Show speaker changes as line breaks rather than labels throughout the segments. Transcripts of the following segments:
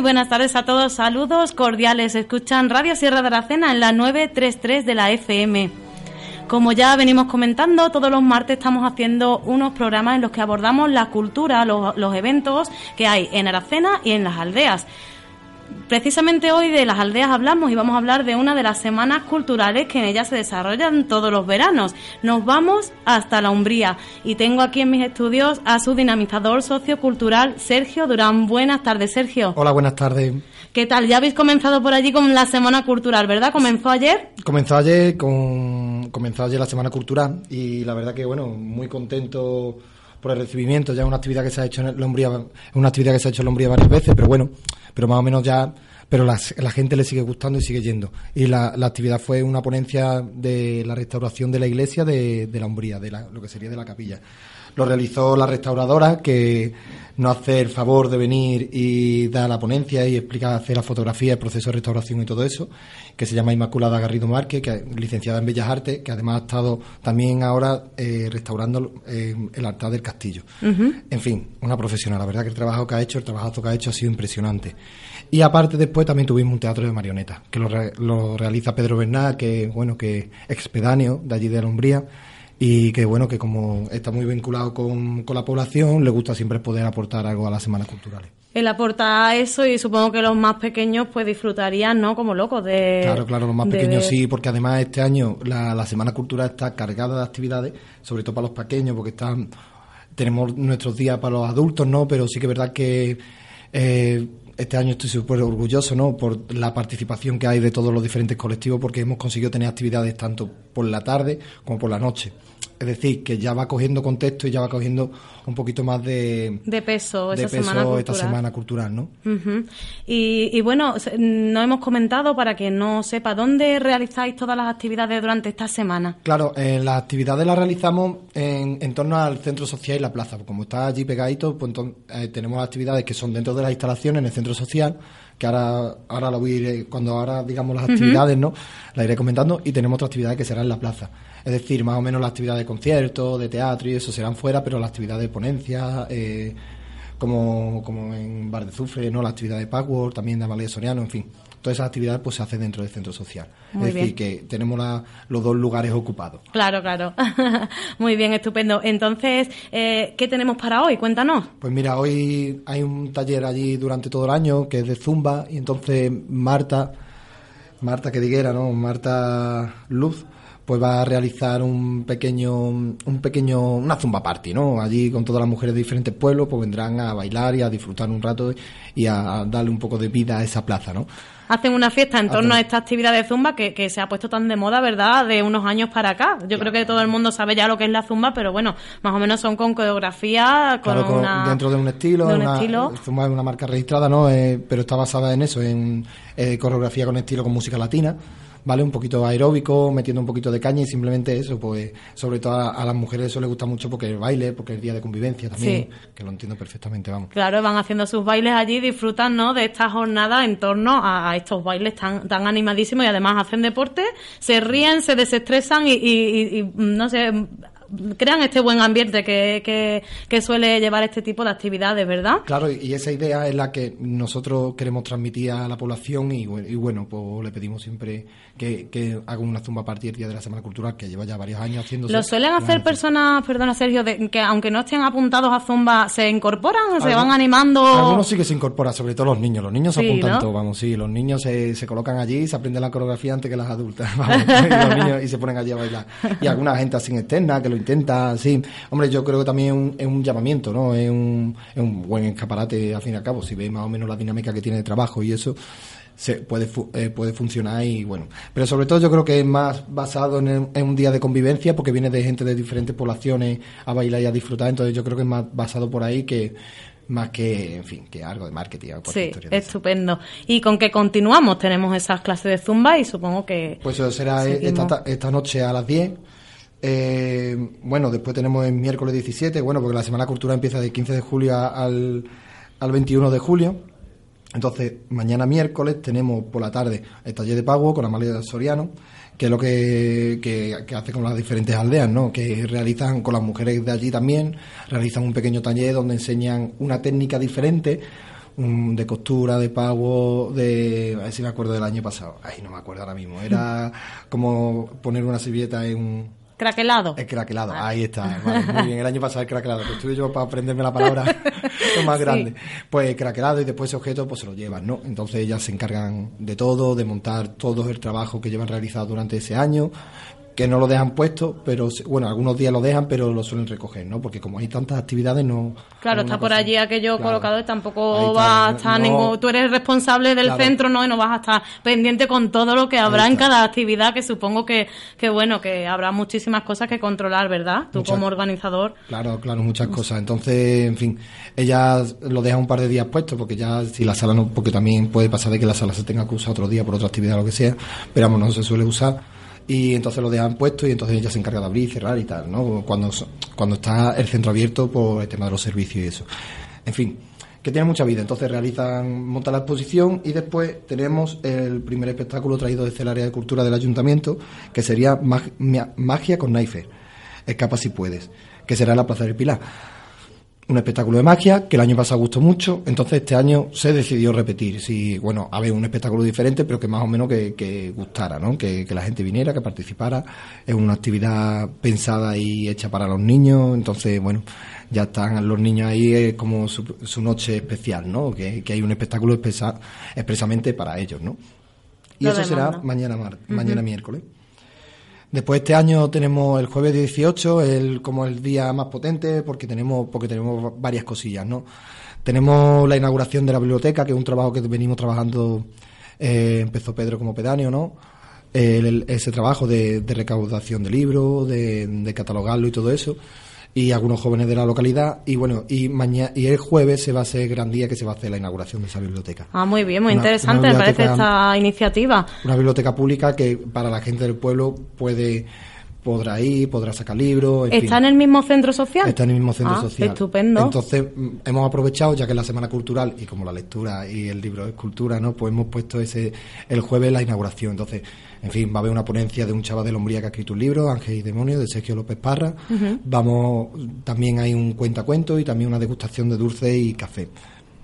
Buenas tardes a todos. Saludos cordiales. Escuchan Radio Sierra de Aracena en la 933 de la FM. Como ya venimos comentando, todos los martes estamos haciendo unos programas en los que abordamos la cultura, los eventos que hay en Aracena y en las aldeas. Precisamente hoy de las aldeas hablamos y vamos a hablar de una de las semanas culturales que en ellas se desarrollan todos los veranos. Nos vamos hasta la Umbría y tengo aquí en mis estudios a su dinamizador sociocultural Sergio Durán. Buenas tardes, Sergio.
Hola, buenas tardes.
¿Qué tal? Ya habéis comenzado por allí con la semana cultural, ¿verdad? ¿Comenzó ayer?
Comenzó ayer con comenzó ayer la semana cultural y la verdad que bueno, muy contento por el recibimiento. Ya es una actividad que se ha hecho en Lombría, es una actividad que se ha hecho en Lombría varias veces, pero bueno, pero más o menos ya, pero la, gente le sigue gustando y sigue yendo. Y la, la, actividad fue una ponencia de la restauración de la iglesia de, de la Umbría, de la, lo que sería de la capilla. Lo realizó la restauradora que nos hace el favor de venir y dar la ponencia y explicar, hacer la fotografía, el proceso de restauración y todo eso, que se llama Inmaculada Garrido Márquez, que es licenciada en Bellas Artes, que además ha estado también ahora eh, restaurando eh, el altar del castillo. Uh -huh. En fin, una profesional. La verdad que el trabajo que ha hecho, el trabajo que ha hecho ha sido impresionante. Y aparte después también tuvimos un teatro de marionetas, que lo, re, lo realiza Pedro Bernal, que bueno, que expedáneo de allí de la Umbría y que bueno que como está muy vinculado con, con, la población le gusta siempre poder aportar algo a las semanas culturales
él aporta eso y supongo que los más pequeños pues disfrutarían no como locos de
claro claro los más de... pequeños sí porque además este año la, la semana cultural está cargada de actividades sobre todo para los pequeños porque están tenemos nuestros días para los adultos no pero sí que es verdad que eh, este año estoy súper orgulloso ¿no? por la participación que hay de todos los diferentes colectivos porque hemos conseguido tener actividades tanto por la tarde como por la noche. Es decir, que ya va cogiendo contexto y ya va cogiendo un poquito más de,
de peso,
de
esa
peso
semana cultural.
esta semana cultural, ¿no?
Uh -huh. y, y, bueno, no hemos comentado para que no sepa dónde realizáis todas las actividades durante esta semana.
Claro, eh, las actividades las realizamos en, en, torno al centro social y la plaza. Como está allí pegadito, pues entonces, eh, tenemos actividades que son dentro de las instalaciones en el centro social que ahora ahora la voy a ir, cuando ahora digamos las actividades. ¿no? La iré comentando y tenemos otras actividades que serán en la plaza. Es decir, más o menos las actividades de conciertos, de teatro y eso serán fuera, pero las actividades de ponencia, eh, como, como en Bar de Zufre, ¿no? La actividad de Password, también de Amalia Soriano, en fin. Todas esas actividades pues se hacen dentro del centro social. Muy es decir, que tenemos la, los dos lugares ocupados.
Claro, claro. Muy bien, estupendo. Entonces, eh, ¿qué tenemos para hoy? Cuéntanos.
Pues mira, hoy hay un taller allí durante todo el año que es de Zumba y entonces Marta, Marta que diguera, ¿no? Marta Luz, pues va a realizar un pequeño, un pequeño, una zumba party, ¿no? Allí con todas las mujeres de diferentes pueblos, pues vendrán a bailar y a disfrutar un rato y a darle un poco de vida a esa plaza, ¿no?
Hacen una fiesta en torno a esta actividad de zumba que, que, se ha puesto tan de moda, ¿verdad? De unos años para acá. Yo claro. creo que todo el mundo sabe ya lo que es la zumba, pero bueno, más o menos son con coreografía, con,
claro, con
una...
dentro de un estilo.
De un
una,
estilo.
Zumba es una marca registrada, ¿no? Eh, pero está basada en eso, en eh, coreografía con estilo con música latina. ¿Vale? Un poquito aeróbico, metiendo un poquito de caña y simplemente eso, pues sobre todo a, a, las mujeres eso les gusta mucho porque el baile, porque el día de convivencia también, sí. que lo entiendo perfectamente, vamos.
Claro, van haciendo sus bailes allí, disfrutan, ¿no? De esta jornada en torno a, a estos bailes tan, tan animadísimos y además hacen deporte, se ríen, se desestresan y, y, y no sé, crean este buen ambiente que, que, que, suele llevar este tipo de actividades, ¿verdad?
Claro, y esa idea es la que nosotros queremos transmitir a la población y, y bueno, pues le pedimos siempre que, que hagan una zumba a partir del día de la Semana Cultural, que lleva ya varios años haciéndose.
¿Lo suelen hacer personas, perdona Sergio, de, que aunque no estén apuntados a zumba, se incorporan, se van animando?
Algunos sí que se incorporan, sobre todo los niños. Los niños se sí, apuntan ¿no? todo, vamos, sí. Los niños se, se colocan allí se aprenden la coreografía antes que las adultas, vamos, y, los niños, y se ponen allí a bailar. Y alguna gente así externa que lo intenta, sí. Hombre, yo creo que también es un, es un llamamiento, ¿no? Es un, es un buen escaparate, al fin y al cabo, si ve más o menos la dinámica que tiene de trabajo y eso se puede eh, puede funcionar y bueno. Pero sobre todo yo creo que es más basado en, el, en, un día de convivencia porque viene de gente de diferentes poblaciones a bailar y a disfrutar. Entonces yo creo que es más basado por ahí que más que en fin que algo de marketing
sí estupendo. Y con que continuamos tenemos esas clases de zumba y supongo que
pues eso será esta, esta noche a las 10 eh, bueno, después tenemos el miércoles 17, bueno, porque la Semana Cultural empieza del 15 de julio al, al 21 de julio. Entonces, mañana miércoles tenemos por la tarde el taller de pago con Amalia Soriano, que es lo que, que, hace con las diferentes aldeas, ¿no? Que realizan con las mujeres de allí también, realizan un pequeño taller donde enseñan una técnica diferente, de costura, de pago, de... A ver si me acuerdo del año pasado. Ay, no me acuerdo ahora mismo. Era como poner una servilleta en un
Craquelado.
El craquelado, ahí está. muy bien, el año pasado el craquelado, que estuve yo para aprenderme la palabra lo más grande. Pues craquelado y después ese objeto pues se lo llevan, ¿no? Entonces ellas se encargan de todo, de montar todo el trabajo que llevan realizado durante ese año, que no lo dejan puesto, pero bueno, algunos días lo dejan, pero lo suelen recoger, ¿no? Porque como hay tantas actividades, no.
Claro, está por allí aquello colocado y tampoco va a estar ningún. Tú eres responsable del centro, ¿no? Y no vas a estar pendiente con todo lo que habrá en cada actividad, que supongo que, que, bueno, que habrá muchísimas cosas que controlar, ¿verdad? Tú como organizador.
Claro, claro, muchas cosas. Entonces, en fin, ellas lo dejan un par de días puesto, porque ya si la sala no. Porque también puede pasar de que la sala se tenga que usar otro día por otra actividad o lo que sea, pero vamos, no se suele usar y entonces lo dejan puesto y entonces ella se encarga de abrir cerrar y tal, ¿no? Cuando, cuando está el centro abierto por el tema de los servicios y eso. En fin, que tiene mucha vida. Entonces realizan, montan la exposición y después tenemos el primer espectáculo traído desde el área de cultura del ayuntamiento, que sería Magia con Naife, Escapa si puedes, que será en la Plaza del Pilar un espectáculo de magia que el año pasado gustó mucho, entonces este año se decidió repetir. Sí, bueno, a ver, un espectáculo diferente, pero que más o menos que, gustara, ¿no? Que, la gente viniera, que participara. Es una actividad pensada y hecha para los niños, entonces, bueno, ya están los niños ahí como su, noche especial, ¿no? Que, hay un espectáculo expresamente para ellos, ¿no? Y eso será mañana, mañana miércoles. Después este año tenemos el jueves 18, el, como el día más potente, porque tenemos, porque tenemos varias cosillas, ¿no? Tenemos la inauguración de la biblioteca, que es un trabajo que venimos trabajando, eh, empezó Pedro como pedáneo, ¿no? ese trabajo de, recaudación de libros, de catalogarlo y todo eso y algunos jóvenes de la localidad. Y bueno y mañana y el jueves se va a hacer gran día que se va a hacer la inauguración de esa biblioteca.
Ah muy bien muy interesante me parece esta iniciativa.
una biblioteca pública que para la gente del pueblo puede podrá ir, podrá sacar libros.
¿Está en el mismo centro social?
Está en el mismo centro
ah,
social.
Estupendo.
Entonces, mm, hemos aprovechado, ya que es la Semana Cultural y como la lectura y el libro es cultura, ¿no? Pues hemos puesto ese el jueves la inauguración. Entonces, en fin, va a haber una ponencia de un chaval de Lombría que ha escrito un libro, Ángel y Demonio, de Sergio López Parra. Vamos, también hay un cuentacuento y también una degustación de dulce y café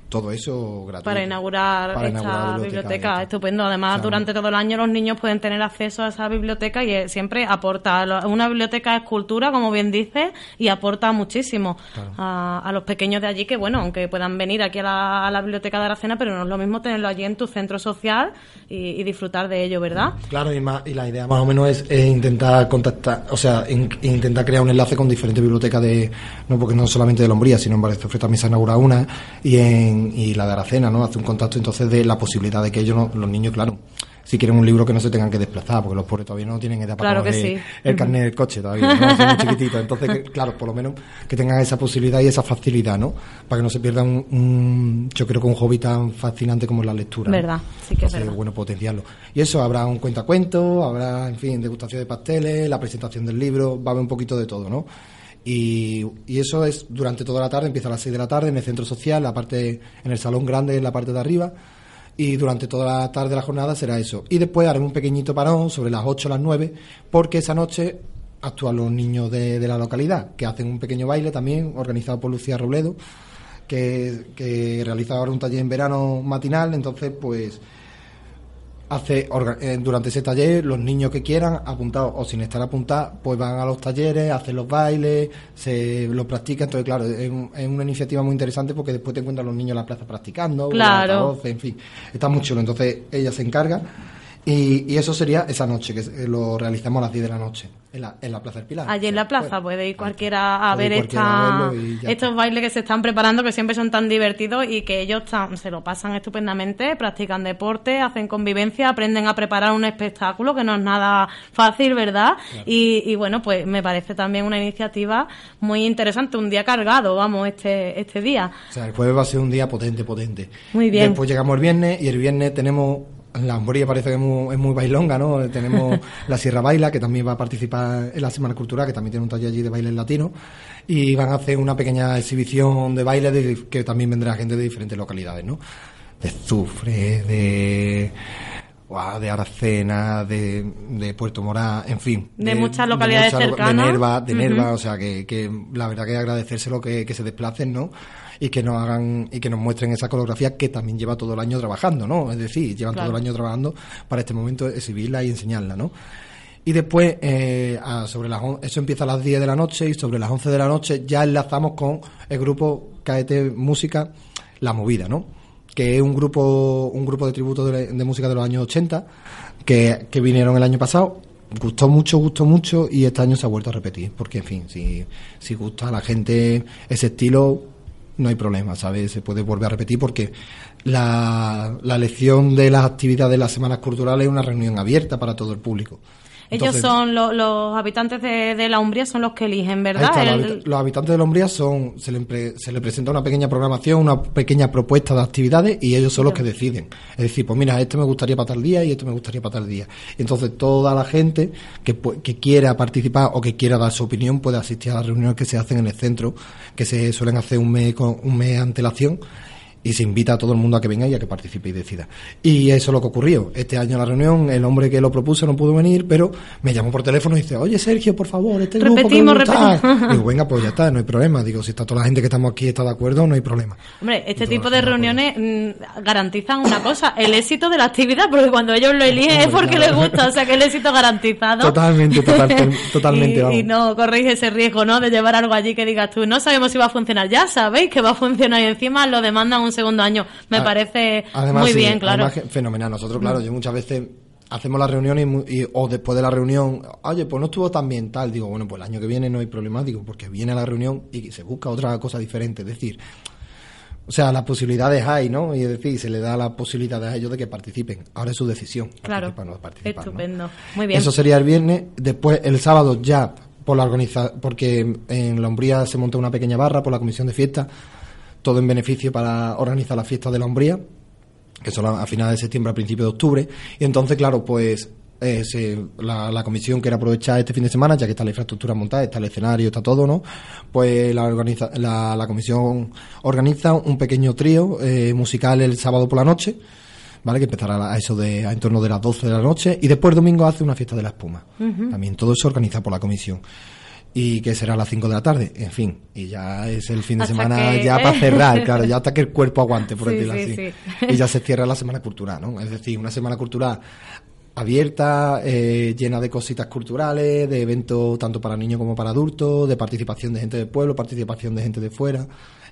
todo eso gratuito.
Para inaugurar esta biblioteca, estupendo. Además, durante todo el año los niños pueden tener acceso a esa biblioteca y eh, siempre aporta. Una biblioteca es cultura, como bien dice, y aporta muchísimo a, los pequeños de allí que, bueno, aunque puedan venir aquí a la, biblioteca de Aracena, pero no es lo mismo tenerlo allí en tu centro social y, disfrutar de ello, ¿verdad?
Claro, y, y la idea más o menos es, intentar contactar, o sea, intentar crear un enlace con diferentes bibliotecas de, no porque no solamente de Lombría, sino en Barcelona también se ha inaugurado una, y en y la de Aracena, ¿no? Hace un contacto entonces de la posibilidad de que ellos, los niños, claro, si quieren un libro que no se tengan que desplazar, porque los pobres todavía no tienen edad
para
el carnet del coche todavía, ¿no? Son muy chiquititos. Entonces, claro, por lo menos que tengan esa posibilidad y esa facilidad, ¿no? Para que no se pierdan un, yo creo que un hobby tan fascinante como la lectura.
Verdad, sí que es verdad.
bueno potenciarlo. Y eso, habrá un cuentacuento, habrá, en fin, degustación de pasteles, la presentación del libro, va a haber un poquito de todo, ¿no? Y, eso es durante toda la tarde, empieza a las 6 de la tarde en el centro social, la parte, en el salón grande, en la parte de arriba. Y durante toda la tarde de la jornada será eso. Y después haremos un pequeñito parón sobre las 8 o las 9, porque esa noche actúan los niños de, la localidad, que hacen un pequeño baile también, organizado por Lucía Robledo, que, que realiza ahora un taller en verano matinal. Entonces, pues hace eh, durante ese taller los niños que quieran apuntados o sin estar apuntados pues van a los talleres hacen los bailes se lo practican. Entonces claro es, una iniciativa muy interesante porque después te encuentran los niños en la plaza practicando
claro.
en fin está muy chulo. Entonces ella se encarga y, eso sería esa noche, que eh, lo realizamos a las 10 de la noche, en la, en la Plaza del Pilar.
Allí en la plaza, puede ir cualquiera a ver esta, estos bailes que se están preparando, que siempre son tan divertidos y que ellos se lo pasan estupendamente, practican deporte, hacen convivencia, aprenden a preparar un espectáculo, que no es nada fácil, ¿verdad? Y, bueno, pues me parece también una iniciativa muy interesante, un día cargado, vamos, este, este día.
O sea, el jueves va a ser un día potente, potente.
Muy bien.
Después llegamos el viernes y el viernes tenemos la Amboría parece que es muy, bailonga, ¿no? Tenemos la Sierra Baila, que también va a participar en la Semana Cultural, que también tiene un taller allí de baile latino, y van a hacer una pequeña exhibición de baile que también vendrá gente de diferentes localidades, ¿no? De Zufre, de de Aracena, de, Puerto Morá, en fin.
De, muchas localidades cercanas.
De Nerva, de Nerva, o sea, que, que, la verdad que agradecérselo que, que se desplacen, ¿no? Y que nos hagan, y que nos muestren esa coreografía que también lleva todo el año trabajando, ¿no? Es decir, llevan todo el año trabajando para este momento exhibirla y enseñarla, ¿no? Y después, eh, sobre las eso empieza a las 10 de la noche y sobre las 11 de la noche ya enlazamos con el grupo KET Música La Movida, ¿no? que es un grupo un grupo de tributo de, música de los años 80 que, que, vinieron el año pasado gustó mucho gustó mucho y este año se ha vuelto a repetir porque en fin si, si gusta a la gente ese estilo no hay problema sabes se puede volver a repetir porque la, la lección de las actividades de las semanas culturales es una reunión abierta para todo el público
ellos son los habitantes de, la Umbría, son los que eligen, ¿verdad?
los, habitantes de la Umbría son, se le, se le presenta una pequeña programación, una pequeña propuesta de actividades y ellos son los que deciden. Es decir, pues mira, esto me gustaría para tal día y esto me gustaría para tal día. entonces toda la gente que, que quiera participar o que quiera dar su opinión puede asistir a las reuniones que se hacen en el centro, que se suelen hacer un mes, con, un mes de antelación y se invita a todo el mundo a que venga y a que participe y decida. Y eso es lo que ocurrió. Este año en la reunión, el hombre que lo propuso no pudo venir, pero me llamó por teléfono y dice, oye Sergio, por favor, este grupo que me Digo, venga, pues ya está, no hay problema. Digo, si está toda la gente que estamos aquí está de acuerdo, no hay problema.
Hombre, este tipo de reuniones mm, garantizan una cosa, el éxito de la actividad, porque cuando ellos lo eligen es porque les gusta, o sea que el éxito garantizado.
Totalmente, totalmente.
y, y, no corréis ese riesgo, ¿no? De llevar algo allí que digas tú, no sabemos si va a funcionar. Ya sabéis que va a funcionar y encima lo demandan un segundo año. Me parece muy bien, claro.
fenomenal. Nosotros, claro, yo muchas veces hacemos la reunión y, o después de la reunión, oye, pues no estuvo tan bien tal. Digo, bueno, pues el año que viene no hay problema, digo, porque viene la reunión y se busca otra cosa diferente. Es decir, o sea, las posibilidades hay, ¿no? Y es decir, se le da la posibilidad a ellos de que participen. Ahora es su decisión.
Claro. Estupendo. Muy bien.
Eso sería el viernes. Después, el sábado ya, por la organiza porque en la Umbría se monta una pequeña barra por la comisión de fiesta todo en beneficio para organizar la fiesta de la hombría, que son a finales de septiembre, a principios de octubre. Y entonces, claro, pues eh, la, comisión quiere aprovechar este fin de semana, ya que está la infraestructura montada, está el escenario, está todo, ¿no? Pues la, organiza, la, comisión organiza un pequeño trío eh, musical el sábado por la noche, ¿vale? Que empezará a eso de a en torno de las 12 de la noche y después el domingo hace una fiesta de la espuma. También todo eso organiza por la comisión y que será a las 5 de la tarde, en fin, y ya es el fin de semana ya para cerrar, claro, ya hasta que el cuerpo aguante, por decirlo así. Y ya se cierra la semana cultural, ¿no? Es decir, una semana cultural abierta, eh, llena de cositas culturales, de eventos tanto para niños como para adultos, de participación de gente del pueblo, participación de gente de fuera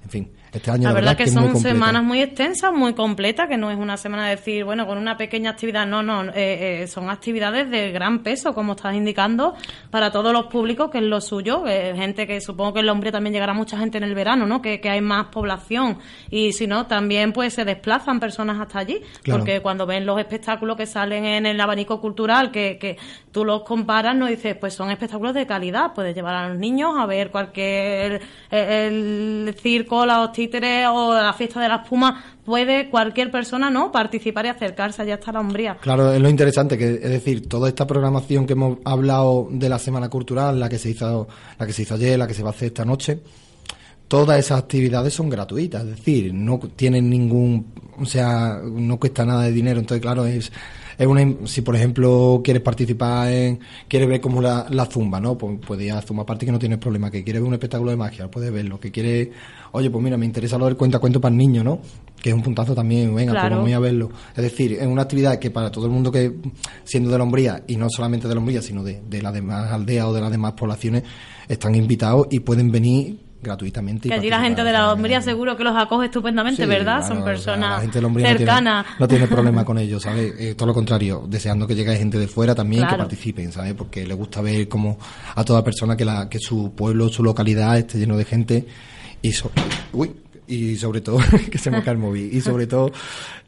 en fin, este año
la, verdad, que, son semanas muy extensas, muy completas, que no es una semana de decir, bueno, con una pequeña actividad, no, no, eh, eh, son actividades de gran peso, como estás indicando, para todos los públicos, que es lo suyo, gente que supongo que en hombre también llegará mucha gente en el verano, ¿no? Que, hay más población. Y si no, también pues se desplazan personas hasta allí, porque cuando ven los espectáculos que salen en el abanico cultural, que, que tú los comparas, no dices, pues son espectáculos de calidad, puedes llevar a los niños a ver cualquier el circo los títeres o la fiesta de la espuma, puede cualquier persona no participar y acercarse allá hasta la hombría.
Claro, es lo interesante, que es decir, toda esta programación que hemos hablado de la Semana Cultural, la que se hizo, la que se hizo ayer, la que se va a hacer esta noche, todas esas actividades son gratuitas, es decir, no tienen ningún, o sea, no cuesta nada de dinero, entonces claro, es es una, si por ejemplo quieres participar en, quieres ver como la, la zumba, ¿no? Pues puedes ir a zumba aparte que no tienes problema, que quieres ver un espectáculo de magia, puedes verlo, que quieres, oye, pues mira, me interesa lo del cuenta cuento para el niño, ¿no? Que es un puntazo también, venga, pues voy a verlo. Es decir, es una actividad que para todo el mundo que, siendo de la hombría, y no solamente de la hombría, sino de, de las demás aldeas o de las demás poblaciones, están invitados y pueden venir gratuitamente.
Que allí la gente de la hombría seguro que los acoge estupendamente, ¿verdad? Son personas cercanas.
No tiene, problema con ellos, ¿sabes? Eh, todo lo contrario, deseando que llegue gente de fuera también que participen, ¿sabes? Porque le gusta ver como a toda persona que, la, que su pueblo, su localidad esté lleno de gente y, y sobre todo, que se me cae el móvil, y sobre todo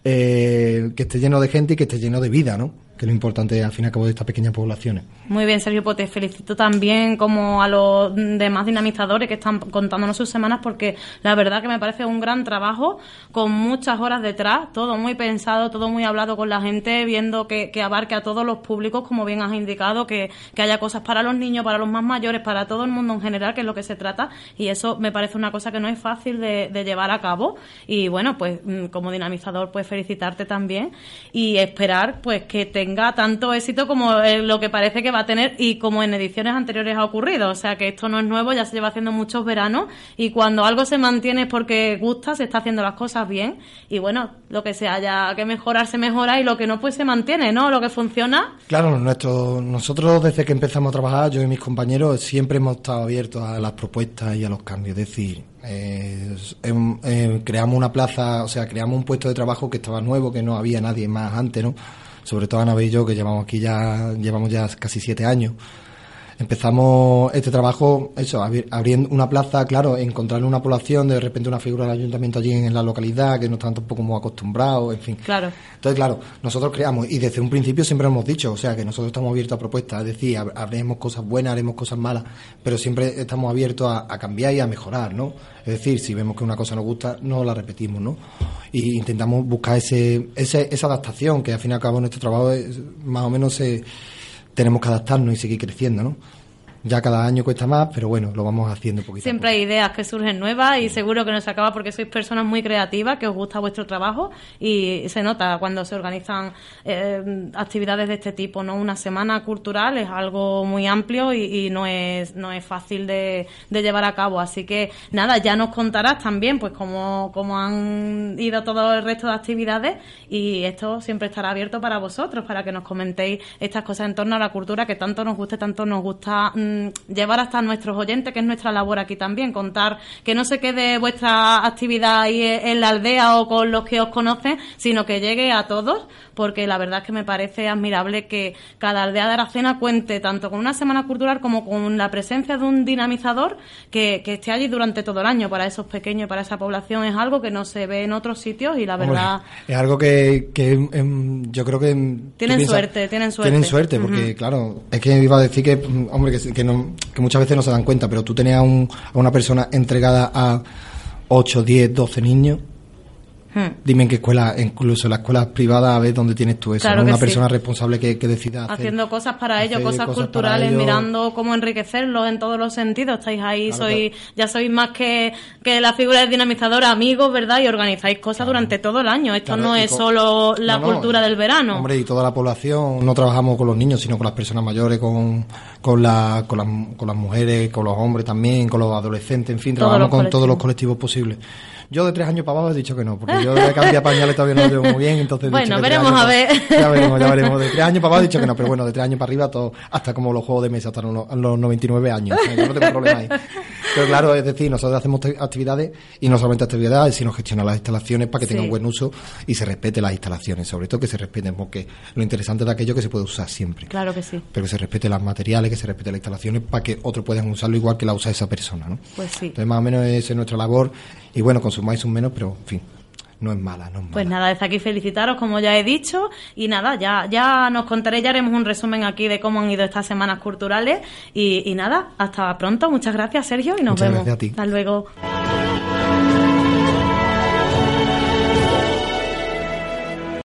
eh, que esté lleno de gente y que esté lleno de vida, ¿no? Que es lo importante al fin y al cabo de estas pequeñas poblaciones.
Muy bien, Sergio, pues te felicito también como a los demás dinamizadores que están contándonos sus semanas porque la verdad que me parece un gran trabajo con muchas horas detrás, todo muy pensado, todo muy hablado con la gente, viendo que, abarque a todos los públicos, como bien has indicado, que, haya cosas para los niños, para los más mayores, para todo el mundo en general, que es lo que se trata y eso me parece una cosa que no es fácil de, de llevar a cabo y bueno, pues mm, como dinamizador pues felicitarte también y esperar pues que tenga tanto éxito como eh, lo que parece que va a tener y como en ediciones anteriores ha ocurrido. O sea que esto no es nuevo, ya se lleva haciendo muchos veranos y cuando algo se mantiene es porque gusta, se está haciendo las cosas bien y bueno, lo que se haya que mejorar se mejora y lo que no pues se mantiene, ¿no? Lo que funciona.
Claro, nuestro, nosotros desde que empezamos a trabajar, yo y mis compañeros siempre hemos estado abiertos a las propuestas y a los cambios. Es decir, eh, eh, creamos una plaza, o sea, creamos un puesto de trabajo que estaba nuevo, que no había nadie más antes, ¿no? Sobre todo Ana y yo, que llevamos aquí ya, llevamos ya casi siete años. Empezamos este trabajo, eso, abriendo una plaza, claro, encontrar una población, de repente una figura del ayuntamiento allí en la localidad, que no están tampoco muy acostumbrados, en fin.
Claro.
Entonces, claro, nosotros creamos, y desde un principio siempre hemos dicho, o sea, que nosotros estamos abiertos a propuestas, es decir, haremos cosas buenas, haremos cosas malas, pero siempre estamos abiertos a, cambiar y a mejorar, ¿no? Es decir, si vemos que una cosa nos gusta, no la repetimos, ¿no? Y intentamos buscar ese, ese esa adaptación, que al fin y al cabo nuestro trabajo es, más o menos se tenemos que adaptarnos y seguir creciendo, ¿no? Ya cada año cuesta más, pero bueno, lo vamos haciendo poquito
Siempre hay ideas que surgen nuevas y seguro que no se acaba porque sois personas muy creativas, que os gusta vuestro trabajo y se nota cuando se organizan eh, actividades de este tipo, ¿no? Una semana cultural es algo muy amplio y, no es no es fácil de, llevar a cabo. Así que nada, ya nos contarás también pues cómo, cómo han ido todo el resto de actividades y esto siempre estará abierto para vosotros, para que nos comentéis estas cosas en torno a la cultura que tanto nos gusta, tanto nos gusta... Mm, llevar hasta nuestros oyentes, que es nuestra labor aquí también, contar que no se quede vuestra actividad ahí en la aldea o con los que os conocen, sino que llegue a todos, porque la verdad es que me parece admirable que cada aldea de Aracena cuente tanto con una semana cultural como con la presencia de un dinamizador que, esté allí durante todo el año para esos pequeños, para esa población. Es algo que no se ve en otros sitios y la verdad...
es algo que, em, yo creo que...
Tienen suerte, tienen suerte.
Tienen suerte, porque claro, es que iba a decir que, hombre, que, que que muchas veces no se dan cuenta, pero tú tenías a una persona entregada a 8, 10, 12 niños Hmm. Dime en qué escuela, incluso en las escuelas privadas, a ver dónde tienes tú eso. Una persona responsable que, decida
Haciendo cosas para ellos, cosas, culturales, mirando cómo enriquecerlo en todos los sentidos. Estáis ahí, sois, ya sois más que, que la figura de dinamizadora, amigos, ¿verdad? Y organizáis cosas durante todo el año. Esto no es solo la cultura del verano.
Hombre, y toda la población, no trabajamos con los niños, sino con las personas mayores, con, con, la, con, las, con las mujeres, con los hombres también, con los adolescentes, en fin, trabajamos con todos los colectivos posibles. Yo de tres años para abajo he dicho que no, porque yo de cambiar pañales todavía no lo veo muy bien, entonces...
Bueno, veremos a ver.
Ya veremos, ya veremos. De tres años para abajo he dicho que no, pero bueno, de tres años para arriba, todo, hasta como los juegos de mesa, hasta los, los 99 años. yo no tengo problema ahí. Pero claro, es decir, nosotros hacemos actividades y no solamente actividades, sino gestionar las instalaciones para que tengan buen uso y se respete las instalaciones, sobre todo que se respeten, porque lo interesante es aquello que se puede usar siempre.
Claro que sí.
Pero que se respete los materiales, que se respete las instalaciones para que otros puedan usarlo igual que la usa esa persona, ¿no?
Pues sí.
Entonces, más o menos esa es nuestra labor y bueno, consumáis un menos, pero en fin, no es mala, no es mala.
Pues nada, desde aquí felicitaros, como ya he dicho, y nada, ya, ya nos contaré, ya haremos un resumen aquí de cómo han ido estas semanas culturales, y, nada, hasta pronto, muchas gracias Sergio, y nos
muchas
vemos.
Gracias a ti.
Hasta luego.